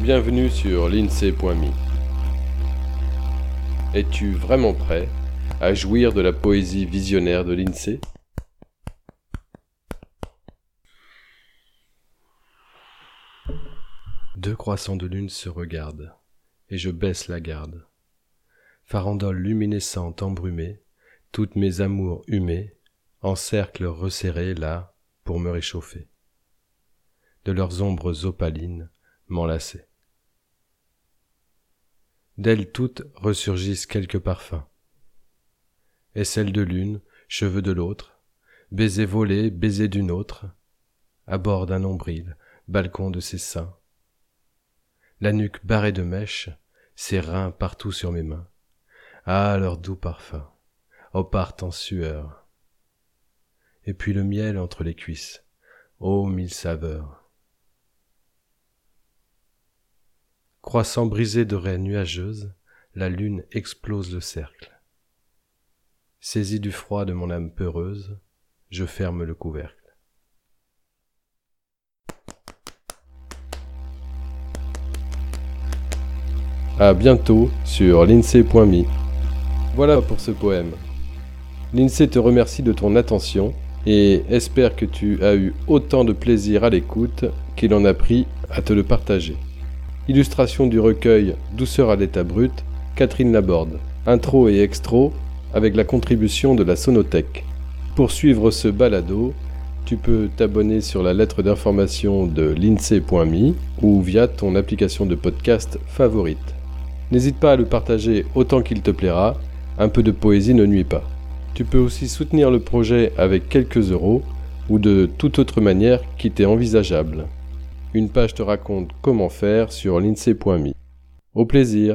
Bienvenue sur l'INSEE.me. Es-tu vraiment prêt à jouir de la poésie visionnaire de l'INSEE? Deux croissants de lune se regardent, et je baisse la garde. Farandole luminescente embrumée, toutes mes amours humées, en cercle resserré là pour me réchauffer. De leurs ombres opalines m'enlacer. D'elles toutes ressurgissent quelques parfums. Aisselles de l'une, cheveux de l'autre, baisers volés, baisers d'une autre, à bord d'un nombril, balcon de ses seins. La nuque barrée de mèches, ses reins partout sur mes mains. Ah, leur doux parfum, oh partent en sueur. Et puis le miel entre les cuisses, ô mille saveurs. Croissant brisé de raies nuageuses, la lune explose le cercle. Saisi du froid de mon âme peureuse, je ferme le couvercle. À bientôt sur l'INSEE.me. Voilà pour ce poème. L'INSEE te remercie de ton attention et espère que tu as eu autant de plaisir à l'écoute qu'il en a pris à te le partager. Illustration du recueil Douceur à l'état brut, Catherine Laborde. Intro et extro avec la contribution de la Sonothèque. Pour suivre ce balado, tu peux t'abonner sur la lettre d'information de l'INSEE.me ou via ton application de podcast favorite. N'hésite pas à le partager autant qu'il te plaira, un peu de poésie ne nuit pas. Tu peux aussi soutenir le projet avec quelques euros ou de toute autre manière qui t'est envisageable. Une page te raconte comment faire sur l'INSEE.me. Au plaisir